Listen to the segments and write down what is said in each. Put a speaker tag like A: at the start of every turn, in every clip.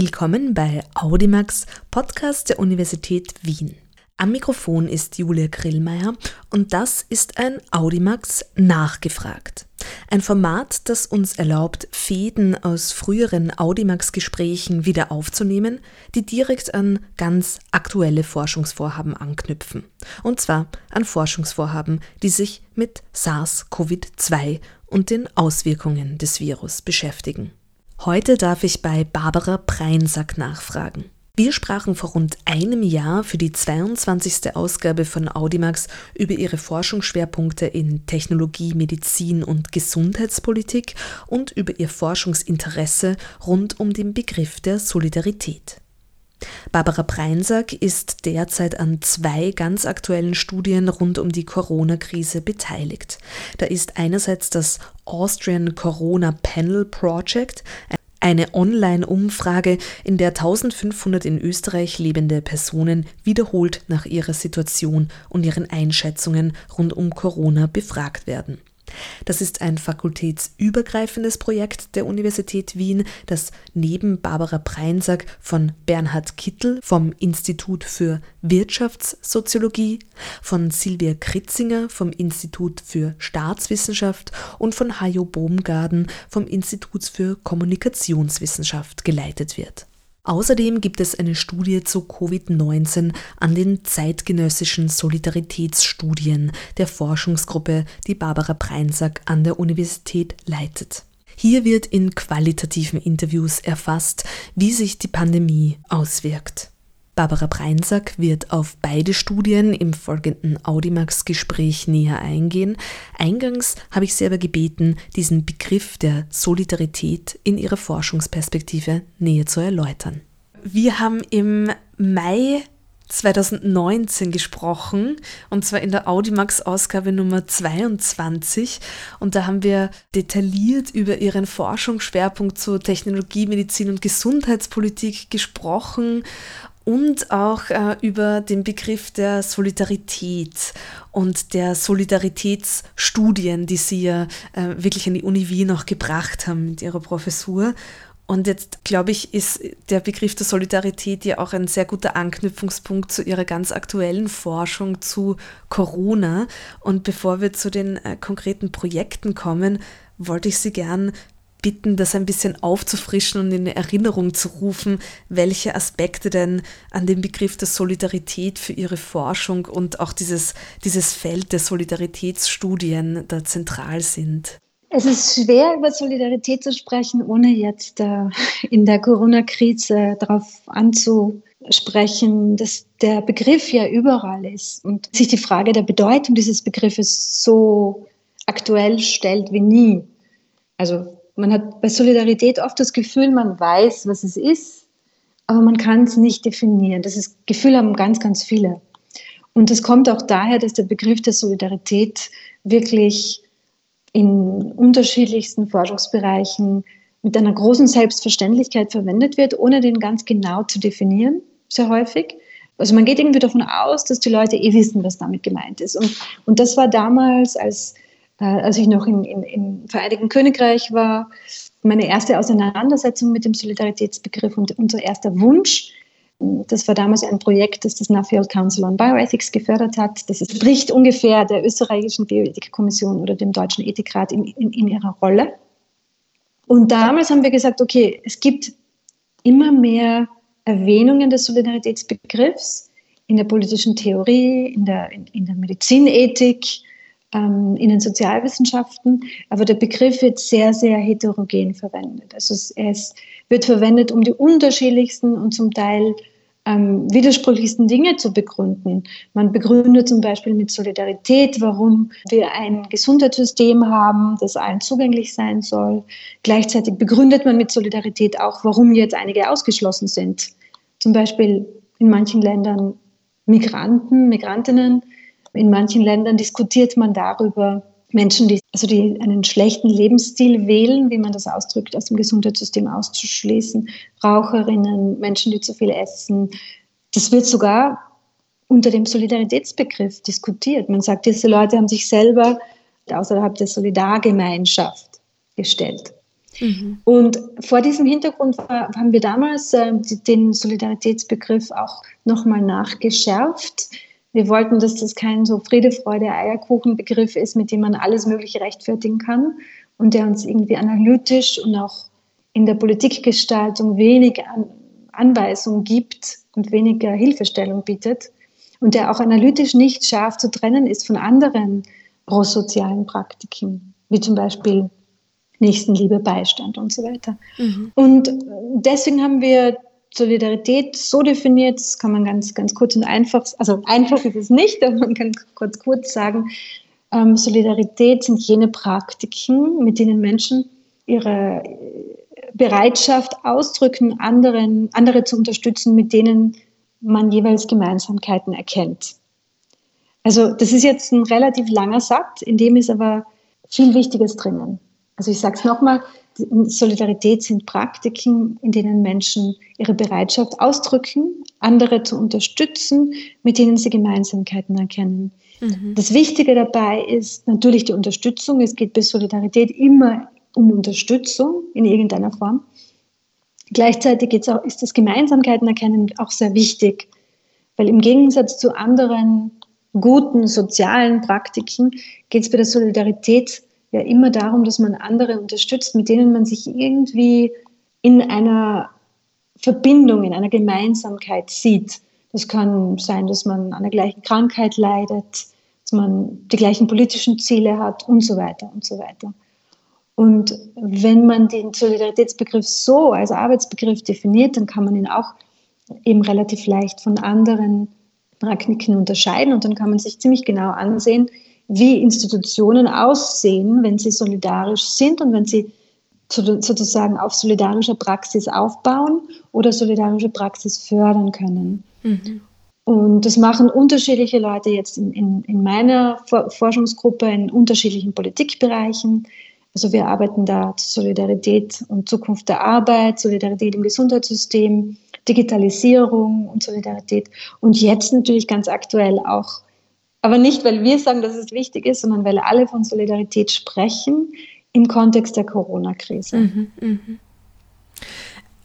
A: Willkommen bei Audimax, Podcast der Universität Wien. Am Mikrofon ist Julia Grillmeier und das ist ein Audimax nachgefragt. Ein Format, das uns erlaubt, Fäden aus früheren Audimax-Gesprächen wieder aufzunehmen, die direkt an ganz aktuelle Forschungsvorhaben anknüpfen. Und zwar an Forschungsvorhaben, die sich mit SARS-CoV-2 und den Auswirkungen des Virus beschäftigen. Heute darf ich bei Barbara Preinsack nachfragen. Wir sprachen vor rund einem Jahr für die 22. Ausgabe von Audimax über ihre Forschungsschwerpunkte in Technologie, Medizin und Gesundheitspolitik und über ihr Forschungsinteresse rund um den Begriff der Solidarität. Barbara Preinsack ist derzeit an zwei ganz aktuellen Studien rund um die Corona-Krise beteiligt. Da ist einerseits das Austrian Corona Panel Project, eine Online-Umfrage, in der 1500 in Österreich lebende Personen wiederholt nach ihrer Situation und ihren Einschätzungen rund um Corona befragt werden. Das ist ein fakultätsübergreifendes Projekt der Universität Wien, das neben Barbara Preinsack von Bernhard Kittel vom Institut für Wirtschaftssoziologie, von Silvia Kritzinger vom Institut für Staatswissenschaft und von Hajo Baumgarten vom Institut für Kommunikationswissenschaft geleitet wird. Außerdem gibt es eine Studie zu Covid-19 an den zeitgenössischen Solidaritätsstudien der Forschungsgruppe, die Barbara Preinsack an der Universität leitet. Hier wird in qualitativen Interviews erfasst, wie sich die Pandemie auswirkt. Barbara Preinsack wird auf beide Studien im folgenden Audimax-Gespräch näher eingehen. Eingangs habe ich sie aber gebeten, diesen Begriff der Solidarität in ihrer Forschungsperspektive näher zu erläutern. Wir haben im Mai 2019 gesprochen, und zwar in der Audimax-Ausgabe Nummer 22. Und da haben wir detailliert über ihren Forschungsschwerpunkt zu Technologie, Medizin und Gesundheitspolitik gesprochen und auch äh, über den Begriff der Solidarität und der Solidaritätsstudien, die Sie ja äh, wirklich an die Uni Wien auch gebracht haben mit Ihrer Professur. Und jetzt, glaube ich, ist der Begriff der Solidarität ja auch ein sehr guter Anknüpfungspunkt zu Ihrer ganz aktuellen Forschung zu Corona. Und bevor wir zu den äh, konkreten Projekten kommen, wollte ich Sie gern bitten, das ein bisschen aufzufrischen und in Erinnerung zu rufen, welche Aspekte denn an dem Begriff der Solidarität für Ihre Forschung und auch dieses, dieses Feld der Solidaritätsstudien da zentral sind.
B: Es ist schwer, über Solidarität zu sprechen, ohne jetzt in der Corona-Krise darauf anzusprechen, dass der Begriff ja überall ist und sich die Frage der Bedeutung dieses Begriffes so aktuell stellt wie nie. Also man hat bei Solidarität oft das Gefühl, man weiß, was es ist, aber man kann es nicht definieren. Das ist, Gefühl haben ganz, ganz viele. Und das kommt auch daher, dass der Begriff der Solidarität wirklich in unterschiedlichsten Forschungsbereichen mit einer großen Selbstverständlichkeit verwendet wird, ohne den ganz genau zu definieren, sehr häufig. Also man geht irgendwie davon aus, dass die Leute eh wissen, was damit gemeint ist. Und, und das war damals, als als ich noch in, in, im Vereinigten Königreich war, meine erste Auseinandersetzung mit dem Solidaritätsbegriff und unser erster Wunsch. Das war damals ein Projekt, das das Nuffield Council on Bioethics gefördert hat. Das entspricht ungefähr der österreichischen Bioethikkommission oder dem deutschen Ethikrat in, in, in ihrer Rolle. Und damals haben wir gesagt, okay, es gibt immer mehr Erwähnungen des Solidaritätsbegriffs in der politischen Theorie, in der, in, in der Medizinethik, ähm, in den Sozialwissenschaften, aber der Begriff wird sehr, sehr heterogen verwendet. Also es, es wird verwendet, um die unterschiedlichsten und zum Teil ähm, widersprüchlichsten Dinge zu begründen. Man begründet zum Beispiel mit Solidarität, warum wir ein Gesundheitssystem haben, das allen zugänglich sein soll. Gleichzeitig begründet man mit Solidarität auch, warum jetzt einige ausgeschlossen sind. Zum Beispiel in manchen Ländern Migranten, Migrantinnen, in manchen Ländern diskutiert man darüber, Menschen, die, also die einen schlechten Lebensstil wählen, wie man das ausdrückt, aus dem Gesundheitssystem auszuschließen, Raucherinnen, Menschen, die zu viel essen. Das wird sogar unter dem Solidaritätsbegriff diskutiert. Man sagt, diese Leute haben sich selber außerhalb der Solidargemeinschaft gestellt. Mhm. Und vor diesem Hintergrund haben wir damals äh, den Solidaritätsbegriff auch nochmal nachgeschärft. Wir wollten, dass das kein so Friede, Freude, Eierkuchen-Begriff ist, mit dem man alles Mögliche rechtfertigen kann und der uns irgendwie analytisch und auch in der Politikgestaltung wenig An Anweisung gibt und weniger Hilfestellung bietet und der auch analytisch nicht scharf zu trennen ist von anderen prosozialen Praktiken, wie zum Beispiel Nächstenliebe, Beistand und so weiter. Mhm. Und deswegen haben wir Solidarität so definiert, das kann man ganz, ganz kurz und einfach, also einfach ist es nicht, aber man kann kurz kurz sagen, ähm, Solidarität sind jene Praktiken, mit denen Menschen ihre Bereitschaft ausdrücken, anderen, andere zu unterstützen, mit denen man jeweils Gemeinsamkeiten erkennt. Also das ist jetzt ein relativ langer Satz, in dem ist aber viel Wichtiges drinnen. Also ich sage es nochmal, Solidarität sind Praktiken, in denen Menschen ihre Bereitschaft ausdrücken, andere zu unterstützen, mit denen sie Gemeinsamkeiten erkennen. Mhm. Das Wichtige dabei ist natürlich die Unterstützung. Es geht bei Solidarität immer um Unterstützung in irgendeiner Form. Gleichzeitig auch, ist das Gemeinsamkeiten erkennen auch sehr wichtig, weil im Gegensatz zu anderen guten sozialen Praktiken geht es bei der Solidarität ja immer darum, dass man andere unterstützt, mit denen man sich irgendwie in einer Verbindung, in einer Gemeinsamkeit sieht. Das kann sein, dass man an der gleichen Krankheit leidet, dass man die gleichen politischen Ziele hat und so weiter und so weiter. Und wenn man den Solidaritätsbegriff so als Arbeitsbegriff definiert, dann kann man ihn auch eben relativ leicht von anderen Praktiken unterscheiden und dann kann man sich ziemlich genau ansehen, wie Institutionen aussehen, wenn sie solidarisch sind und wenn sie sozusagen auf solidarischer Praxis aufbauen oder solidarische Praxis fördern können. Mhm. Und das machen unterschiedliche Leute jetzt in, in, in meiner Forschungsgruppe in unterschiedlichen Politikbereichen. Also wir arbeiten da zur Solidarität und Zukunft der Arbeit, Solidarität im Gesundheitssystem, Digitalisierung und Solidarität. Und jetzt natürlich ganz aktuell auch aber nicht, weil wir sagen, dass es wichtig ist, sondern weil alle von Solidarität sprechen im Kontext der Corona-Krise. Mhm, mh.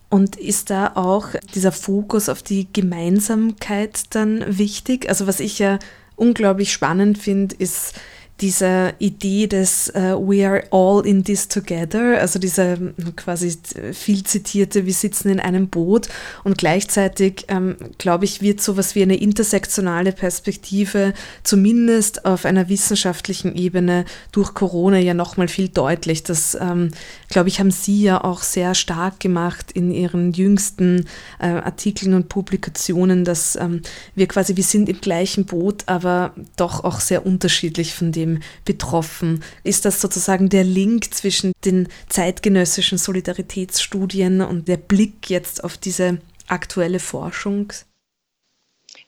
A: Und ist da auch dieser Fokus auf die Gemeinsamkeit dann wichtig? Also was ich ja unglaublich spannend finde, ist dieser Idee des uh, We are all in this together, also dieser quasi viel zitierte, wir sitzen in einem Boot und gleichzeitig, ähm, glaube ich, wird sowas wie eine intersektionale Perspektive zumindest auf einer wissenschaftlichen Ebene durch Corona ja nochmal viel deutlich. Das, ähm, glaube ich, haben Sie ja auch sehr stark gemacht in Ihren jüngsten äh, Artikeln und Publikationen, dass ähm, wir quasi, wir sind im gleichen Boot, aber doch auch sehr unterschiedlich von dem betroffen? Ist das sozusagen der Link zwischen den zeitgenössischen Solidaritätsstudien und der Blick jetzt auf diese aktuelle Forschung?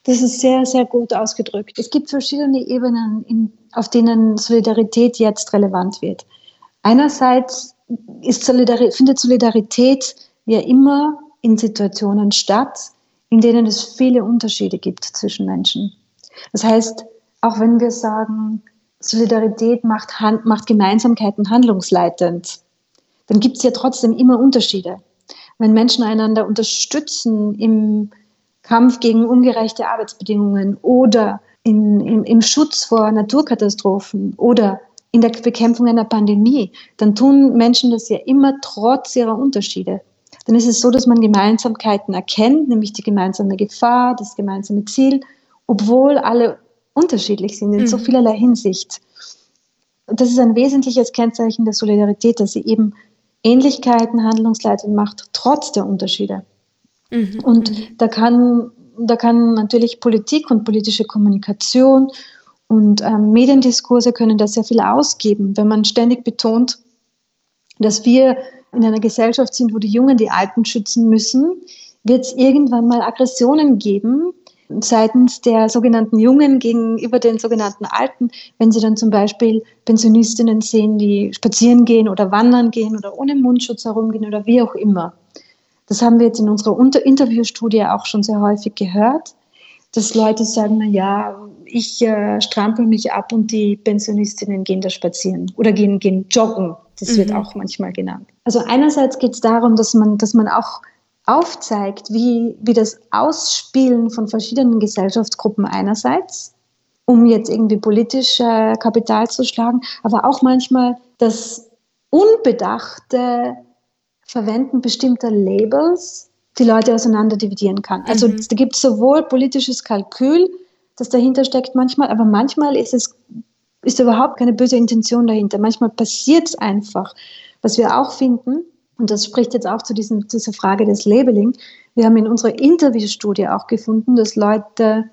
B: Das ist sehr, sehr gut ausgedrückt. Es gibt verschiedene Ebenen, in, auf denen Solidarität jetzt relevant wird. Einerseits Solidarität, findet Solidarität ja immer in Situationen statt, in denen es viele Unterschiede gibt zwischen Menschen. Das heißt, auch wenn wir sagen, Solidarität macht, Hand, macht Gemeinsamkeiten handlungsleitend, dann gibt es ja trotzdem immer Unterschiede. Wenn Menschen einander unterstützen im Kampf gegen ungerechte Arbeitsbedingungen oder in, im, im Schutz vor Naturkatastrophen oder in der Bekämpfung einer Pandemie, dann tun Menschen das ja immer trotz ihrer Unterschiede. Dann ist es so, dass man Gemeinsamkeiten erkennt, nämlich die gemeinsame Gefahr, das gemeinsame Ziel, obwohl alle unterschiedlich sind in mhm. so vielerlei Hinsicht. Das ist ein wesentliches Kennzeichen der Solidarität, dass sie eben Ähnlichkeiten, Handlungsleitungen macht, trotz der Unterschiede. Mhm. Und mhm. da kann, da kann natürlich Politik und politische Kommunikation und ähm, Mediendiskurse können da sehr viel ausgeben, wenn man ständig betont, dass wir in einer Gesellschaft sind, wo die Jungen die Alten schützen müssen, wird es irgendwann mal Aggressionen geben, seitens der sogenannten Jungen gegenüber den sogenannten Alten, wenn sie dann zum Beispiel Pensionistinnen sehen, die spazieren gehen oder wandern gehen oder ohne Mundschutz herumgehen oder wie auch immer. Das haben wir jetzt in unserer Unter Interviewstudie auch schon sehr häufig gehört. dass Leute sagen, na ja, ich äh, strampel mich ab und die Pensionistinnen gehen da spazieren oder gehen, gehen joggen. Das mhm. wird auch manchmal genannt. Also einerseits geht es darum, dass man, dass man auch aufzeigt, wie, wie das Ausspielen von verschiedenen Gesellschaftsgruppen einerseits, um jetzt irgendwie politisch äh, Kapital zu schlagen, aber auch manchmal das unbedachte Verwenden bestimmter Labels die Leute auseinander dividieren kann. Also mhm. da gibt es sowohl politisches Kalkül, das dahinter steckt manchmal, aber manchmal ist es ist überhaupt keine böse Intention dahinter. Manchmal passiert es einfach. Was wir auch finden, und das spricht jetzt auch zu diesem, dieser Frage des Labeling, wir haben in unserer Interviewstudie auch gefunden, dass Leute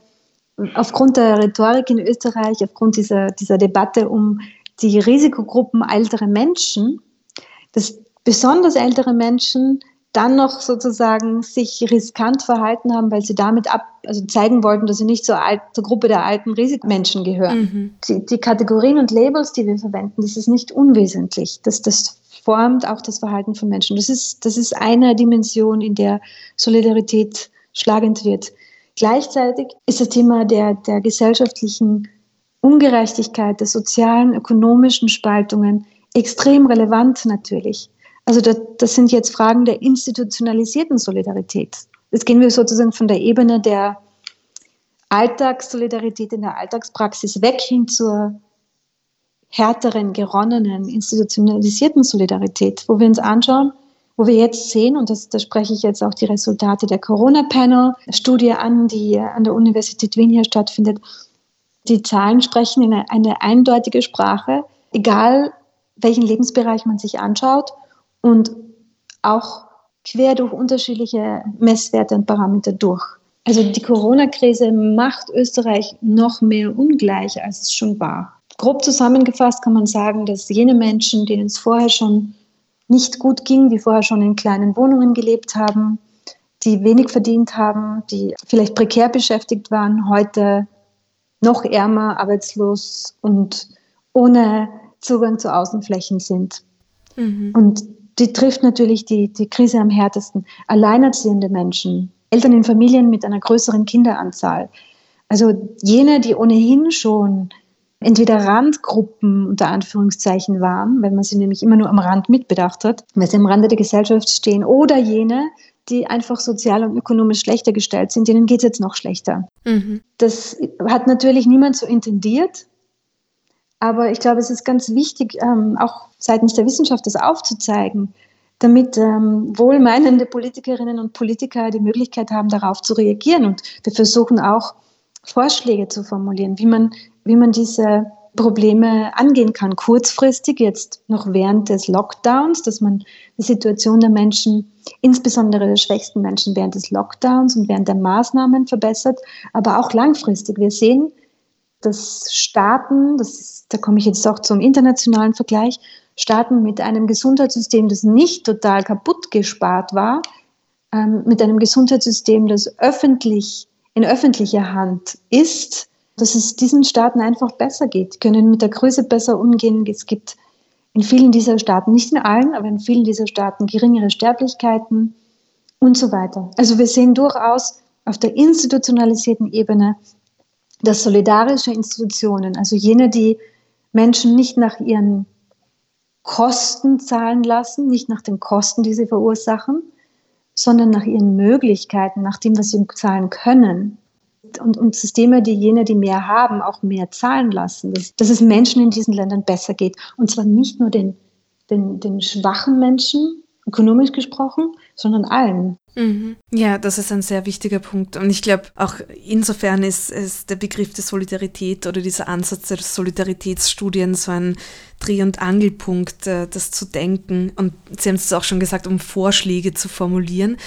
B: aufgrund der Rhetorik in Österreich, aufgrund dieser, dieser Debatte um die Risikogruppen ältere Menschen, dass besonders ältere Menschen dann noch sozusagen sich riskant verhalten haben, weil sie damit ab, also zeigen wollten, dass sie nicht zur, alt, zur Gruppe der alten Risikomenschen gehören. Mhm. Die, die, Kategorien und Labels, die wir verwenden, das ist nicht unwesentlich. Das, das formt auch das Verhalten von Menschen. Das ist, das ist eine Dimension, in der Solidarität schlagend wird. Gleichzeitig ist das Thema der, der gesellschaftlichen Ungerechtigkeit, der sozialen, ökonomischen Spaltungen extrem relevant natürlich. Also das, das sind jetzt Fragen der institutionalisierten Solidarität. Jetzt gehen wir sozusagen von der Ebene der Alltagssolidarität in der Alltagspraxis weg hin zur härteren, geronnenen, institutionalisierten Solidarität, wo wir uns anschauen, wo wir jetzt sehen, und das, da spreche ich jetzt auch die Resultate der Corona-Panel-Studie an, die an der Universität Wien hier stattfindet. Die Zahlen sprechen in eine, eine eindeutige Sprache, egal welchen Lebensbereich man sich anschaut und auch quer durch unterschiedliche Messwerte und Parameter durch. Also die Corona-Krise macht Österreich noch mehr ungleich, als es schon war. Grob zusammengefasst kann man sagen, dass jene Menschen, denen es vorher schon nicht gut ging, die vorher schon in kleinen Wohnungen gelebt haben, die wenig verdient haben, die vielleicht prekär beschäftigt waren, heute noch ärmer, arbeitslos und ohne Zugang zu Außenflächen sind. Mhm. Und die trifft natürlich die, die Krise am härtesten. Alleinerziehende Menschen, Eltern in Familien mit einer größeren Kinderanzahl. Also jene, die ohnehin schon entweder Randgruppen unter Anführungszeichen waren, weil man sie nämlich immer nur am Rand mitbedacht hat, weil sie am Rande der Gesellschaft stehen, oder jene, die einfach sozial und ökonomisch schlechter gestellt sind, denen geht es jetzt noch schlechter. Mhm. Das hat natürlich niemand so intendiert, aber ich glaube, es ist ganz wichtig, ähm, auch seitens der Wissenschaft das aufzuzeigen, damit ähm, wohlmeinende Politikerinnen und Politiker die Möglichkeit haben, darauf zu reagieren. Und wir versuchen auch Vorschläge zu formulieren, wie man, wie man diese Probleme angehen kann. Kurzfristig, jetzt noch während des Lockdowns, dass man die Situation der Menschen, insbesondere der schwächsten Menschen während des Lockdowns und während der Maßnahmen verbessert, aber auch langfristig. Wir sehen, dass Staaten, das ist, da komme ich jetzt auch zum internationalen Vergleich, Staaten mit einem Gesundheitssystem, das nicht total kaputt gespart war, ähm, mit einem Gesundheitssystem, das öffentlich in öffentlicher Hand ist, dass es diesen Staaten einfach besser geht, können mit der Größe besser umgehen. Es gibt in vielen dieser Staaten, nicht in allen, aber in vielen dieser Staaten geringere Sterblichkeiten und so weiter. Also wir sehen durchaus auf der institutionalisierten Ebene, dass solidarische Institutionen, also jene, die Menschen nicht nach ihren Kosten zahlen lassen, nicht nach den Kosten, die sie verursachen, sondern nach ihren Möglichkeiten, nach dem, was sie zahlen können. Und, und Systeme, die jene, die mehr haben, auch mehr zahlen lassen, dass, dass es Menschen in diesen Ländern besser geht. Und zwar nicht nur den, den, den schwachen Menschen, ökonomisch gesprochen, sondern allen.
A: Mhm. Ja, das ist ein sehr wichtiger Punkt. Und ich glaube, auch insofern ist, ist der Begriff der Solidarität oder dieser Ansatz der Solidaritätsstudien so ein Dreh- und Angelpunkt, äh, das zu denken. Und Sie haben es auch schon gesagt, um Vorschläge zu formulieren.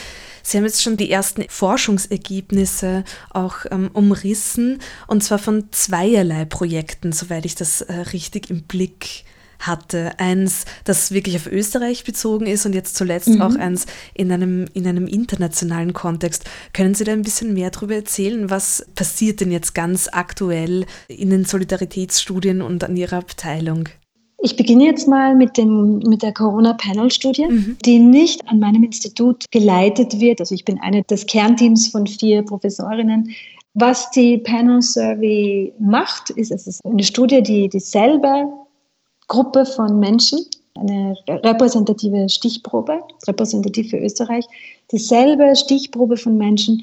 A: Sie haben jetzt schon die ersten Forschungsergebnisse auch ähm, umrissen, und zwar von zweierlei Projekten, soweit ich das äh, richtig im Blick habe hatte. Eins, das wirklich auf Österreich bezogen ist und jetzt zuletzt mhm. auch eins in einem, in einem internationalen Kontext. Können Sie da ein bisschen mehr darüber erzählen? Was passiert denn jetzt ganz aktuell in den Solidaritätsstudien und an Ihrer Abteilung?
B: Ich beginne jetzt mal mit, dem, mit der Corona-Panel-Studie, mhm. die nicht an meinem Institut geleitet wird. Also ich bin eine des Kernteams von vier Professorinnen, Was die Panel Survey macht, ist, es ist eine Studie, die dieselbe Gruppe von Menschen, eine repräsentative Stichprobe, repräsentativ für Österreich, dieselbe Stichprobe von Menschen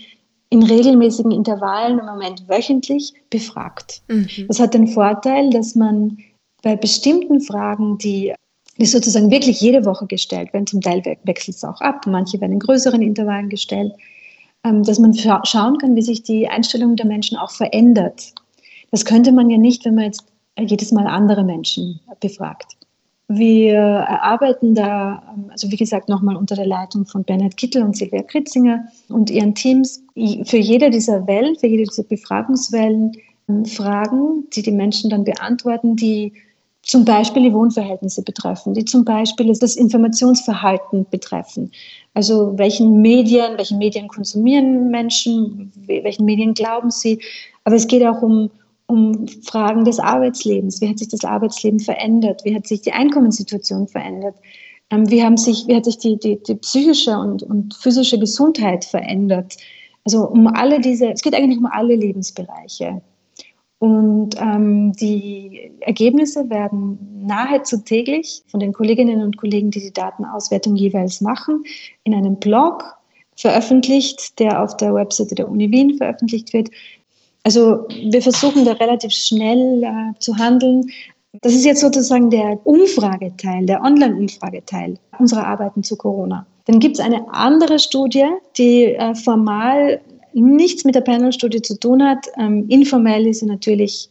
B: in regelmäßigen Intervallen, im Moment wöchentlich, befragt. Mhm. Das hat den Vorteil, dass man bei bestimmten Fragen, die, die sozusagen wirklich jede Woche gestellt werden, zum Teil wechselt es auch ab, manche werden in größeren Intervallen gestellt, ähm, dass man schauen kann, wie sich die Einstellung der Menschen auch verändert. Das könnte man ja nicht, wenn man jetzt jedes Mal andere Menschen befragt. Wir erarbeiten da, ähm, also wie gesagt, nochmal unter der Leitung von Bernhard Kittel und Silvia Kritzinger und ihren Teams für jede dieser Wellen, für jede dieser Befragungswellen ähm, Fragen, die die Menschen dann beantworten, die zum Beispiel die Wohnverhältnisse betreffen, die zum Beispiel das Informationsverhalten betreffen. Also welchen Medien, welchen Medien konsumieren Menschen, welchen Medien glauben sie. Aber es geht auch um, um Fragen des Arbeitslebens. Wie hat sich das Arbeitsleben verändert? Wie hat sich die Einkommenssituation verändert? Ähm, wie, haben sich, wie hat sich die, die, die psychische und, und physische Gesundheit verändert? Also um alle diese, es geht eigentlich um alle Lebensbereiche. Und ähm, die Ergebnisse werden nahezu täglich von den Kolleginnen und Kollegen, die die Datenauswertung jeweils machen, in einem Blog veröffentlicht, der auf der Webseite der Uni Wien veröffentlicht wird. Also wir versuchen da relativ schnell äh, zu handeln. Das ist jetzt sozusagen der Umfrageteil, der Online-Umfrageteil unserer Arbeiten zu Corona. Dann gibt es eine andere Studie, die äh, formal nichts mit der Panel-Studie zu tun hat. Ähm, informell ist sie natürlich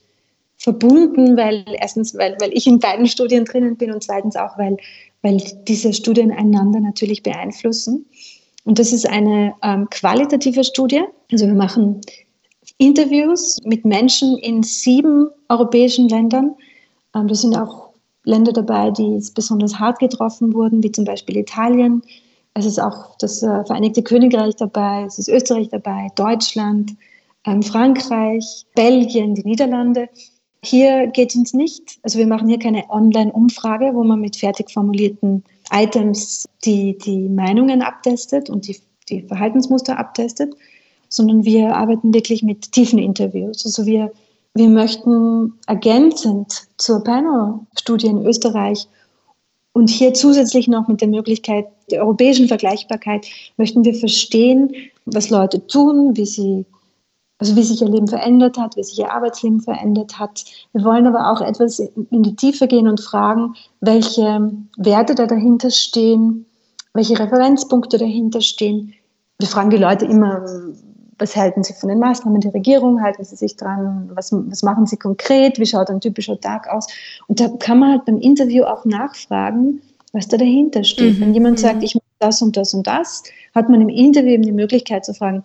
B: verbunden, weil erstens, weil, weil ich in beiden Studien drinnen bin und zweitens auch, weil, weil diese Studien einander natürlich beeinflussen. Und das ist eine ähm, qualitative Studie. Also wir machen Interviews mit Menschen in sieben europäischen Ländern. Ähm, da sind auch Länder dabei, die besonders hart getroffen wurden, wie zum Beispiel Italien, es ist auch das äh, Vereinigte Königreich dabei, es ist Österreich dabei, Deutschland, ähm, Frankreich, Belgien, die Niederlande. Hier geht es uns nicht, also wir machen hier keine Online-Umfrage, wo man mit fertig formulierten Items die, die Meinungen abtestet und die, die Verhaltensmuster abtestet, sondern wir arbeiten wirklich mit tiefen Interviews. Also wir, wir möchten ergänzend zur Panel-Studie in Österreich und hier zusätzlich noch mit der Möglichkeit der europäischen Vergleichbarkeit möchten wir verstehen, was Leute tun, wie sie, also wie sich ihr Leben verändert hat, wie sich ihr Arbeitsleben verändert hat. Wir wollen aber auch etwas in die Tiefe gehen und fragen, welche Werte da dahinter stehen, welche Referenzpunkte dahinter stehen. Wir fragen die Leute immer, was halten Sie von den Maßnahmen der Regierung? Halten Sie sich dran? Was, was machen Sie konkret? Wie schaut ein typischer Tag aus? Und da kann man halt beim Interview auch nachfragen, was da dahinter steht. Mhm. Wenn jemand mhm. sagt, ich mache das und das und das, hat man im Interview eben die Möglichkeit zu fragen,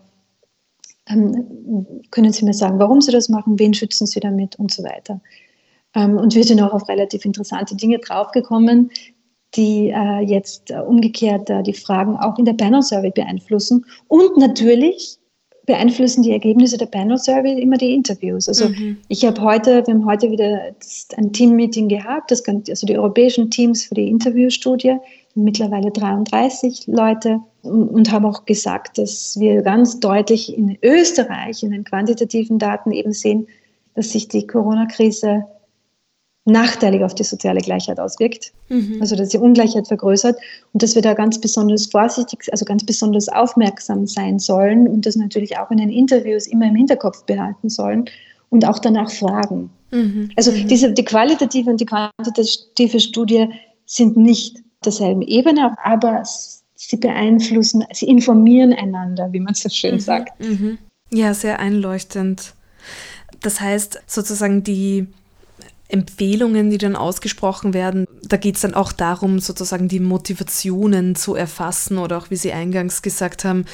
B: ähm, können Sie mir sagen, warum Sie das machen? Wen schützen Sie damit? Und so weiter. Ähm, und wir sind auch auf relativ interessante Dinge draufgekommen, die äh, jetzt äh, umgekehrt äh, die Fragen auch in der Panel Survey beeinflussen. Und natürlich beeinflussen die Ergebnisse der Panel Survey immer die Interviews. Also mhm. ich habe heute, wir haben heute wieder ein Team-Meeting gehabt, das, also die europäischen Teams für die Interviewstudie, mittlerweile 33 Leute und, und haben auch gesagt, dass wir ganz deutlich in Österreich in den quantitativen Daten eben sehen, dass sich die Corona-Krise nachteilig auf die soziale Gleichheit auswirkt. Mhm. Also dass die Ungleichheit vergrößert und dass wir da ganz besonders vorsichtig, also ganz besonders aufmerksam sein sollen und das natürlich auch in den Interviews immer im Hinterkopf behalten sollen und auch danach fragen. Mhm. Also mhm. diese, die qualitative und die quantitative Studie sind nicht derselben Ebene, aber sie beeinflussen, sie informieren einander, wie man so schön mhm. sagt.
A: Mhm. Ja, sehr einleuchtend. Das heißt sozusagen die Empfehlungen, die dann ausgesprochen werden. Da geht es dann auch darum, sozusagen die Motivationen zu erfassen oder auch, wie Sie eingangs gesagt haben,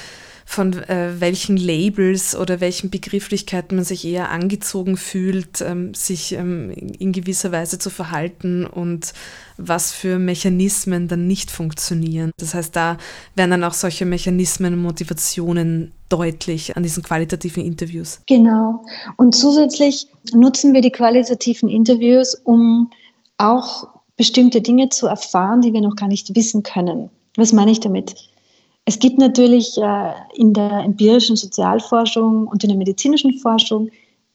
A: von äh, welchen Labels oder welchen Begrifflichkeiten man sich eher angezogen fühlt, ähm, sich ähm, in gewisser Weise zu verhalten und was für Mechanismen dann nicht funktionieren. Das heißt, da werden dann auch solche Mechanismen und Motivationen deutlich an diesen qualitativen Interviews.
B: Genau. Und zusätzlich nutzen wir die qualitativen Interviews, um auch bestimmte Dinge zu erfahren, die wir noch gar nicht wissen können. Was meine ich damit? Es gibt natürlich äh, in der empirischen Sozialforschung und in der medizinischen Forschung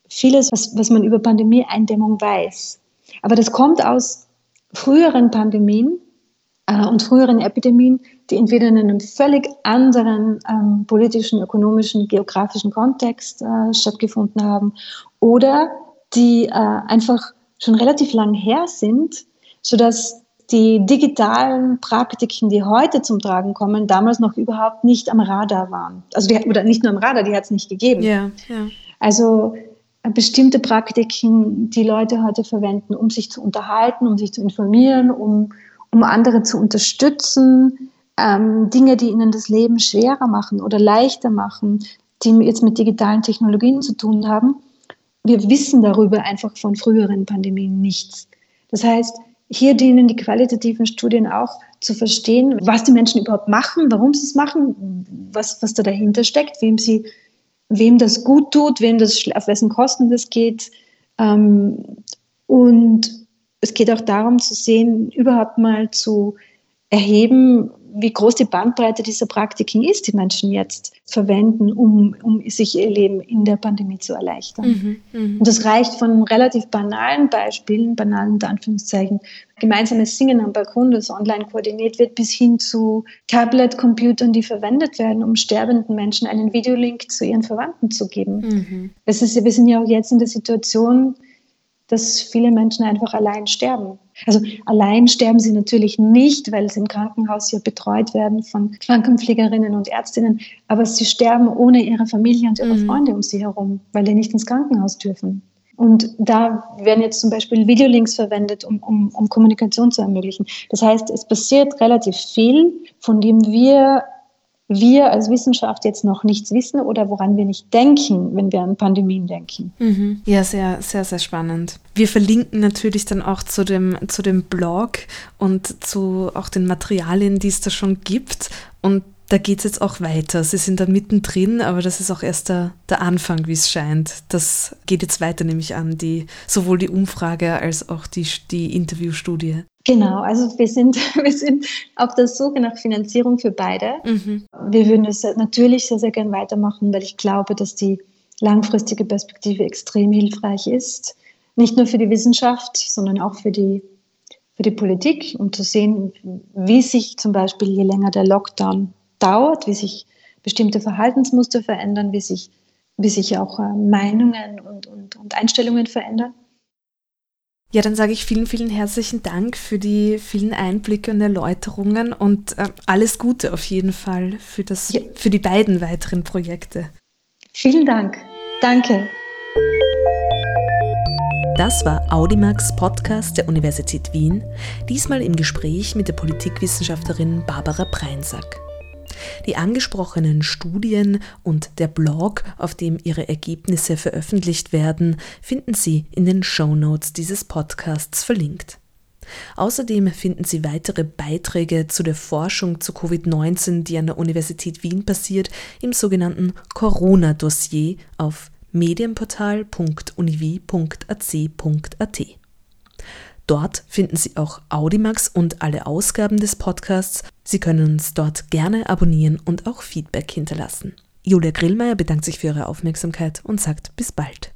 B: vieles, was, was man über Pandemie-Eindämmung weiß. Aber das kommt aus früheren Pandemien äh, und früheren Epidemien, die entweder in einem völlig anderen ähm, politischen, ökonomischen, geografischen Kontext äh, stattgefunden haben oder die äh, einfach schon relativ lang her sind, sodass die digitalen Praktiken, die heute zum Tragen kommen, damals noch überhaupt nicht am Radar waren. Also die, oder nicht nur am Radar, die hat es nicht gegeben.
A: Ja, ja.
B: Also äh, bestimmte Praktiken, die Leute heute verwenden, um sich zu unterhalten, um sich zu informieren, um, um andere zu unterstützen, ähm, Dinge, die ihnen das Leben schwerer machen oder leichter machen, die jetzt mit digitalen Technologien zu tun haben. Wir wissen darüber einfach von früheren Pandemien nichts. Das heißt, hier dienen die qualitativen Studien auch zu verstehen, was die Menschen überhaupt machen, warum sie es machen, was, was da dahinter steckt, wem, sie, wem das gut tut, wem das, auf wessen Kosten das geht. Ähm, und es geht auch darum zu sehen, überhaupt mal zu erheben, wie groß die Bandbreite dieser Praktiken ist, die Menschen jetzt verwenden, um, um sich ihr Leben in der Pandemie zu erleichtern. Mhm, mh. Und das reicht von relativ banalen Beispielen, banalen unter Anführungszeichen, gemeinsames Singen am Balkon, das online koordiniert wird, bis hin zu Tablet-Computern, die verwendet werden, um sterbenden Menschen einen Videolink zu ihren Verwandten zu geben. Mhm. Das ist, wir sind ja auch jetzt in der Situation, dass viele Menschen einfach allein sterben. Also allein sterben sie natürlich nicht, weil sie im Krankenhaus ja betreut werden von Krankenpflegerinnen und Ärztinnen, aber sie sterben ohne ihre Familie und ihre mhm. Freunde um sie herum, weil die nicht ins Krankenhaus dürfen. Und da werden jetzt zum Beispiel Videolinks verwendet, um, um, um Kommunikation zu ermöglichen. Das heißt, es passiert relativ viel, von dem wir wir als Wissenschaft jetzt noch nichts wissen oder woran wir nicht denken, wenn wir an Pandemien denken.
A: Mhm. Ja, sehr, sehr, sehr spannend. Wir verlinken natürlich dann auch zu dem, zu dem Blog und zu auch den Materialien, die es da schon gibt. Und da geht es jetzt auch weiter. Sie sind da mittendrin, aber das ist auch erst der, der Anfang, wie es scheint. Das geht jetzt weiter, nämlich an, die, sowohl die Umfrage als auch die, die Interviewstudie.
B: Genau, also wir sind, wir sind auf der Suche nach Finanzierung für beide. Mhm. Wir würden es natürlich sehr, sehr gern weitermachen, weil ich glaube, dass die langfristige Perspektive extrem hilfreich ist. Nicht nur für die Wissenschaft, sondern auch für die, für die Politik, um zu sehen, wie sich zum Beispiel je länger der Lockdown dauert, wie sich bestimmte Verhaltensmuster verändern, wie sich, wie sich auch äh, Meinungen und, und, und Einstellungen verändern.
A: Ja, dann sage ich vielen, vielen herzlichen Dank für die vielen Einblicke und Erläuterungen und äh, alles Gute auf jeden Fall für, das, ja. für die beiden weiteren Projekte.
B: Vielen Dank. Danke.
A: Das war Audimax Podcast der Universität Wien, diesmal im Gespräch mit der Politikwissenschaftlerin Barbara Preinsack. Die angesprochenen Studien und der Blog, auf dem ihre Ergebnisse veröffentlicht werden, finden Sie in den Show Notes dieses Podcasts verlinkt. Außerdem finden Sie weitere Beiträge zu der Forschung zu Covid-19, die an der Universität Wien passiert, im sogenannten Corona-Dossier auf medienportal.univi.ac.at. Dort finden Sie auch Audimax und alle Ausgaben des Podcasts. Sie können uns dort gerne abonnieren und auch Feedback hinterlassen. Julia Grillmeier bedankt sich für Ihre Aufmerksamkeit und sagt bis bald.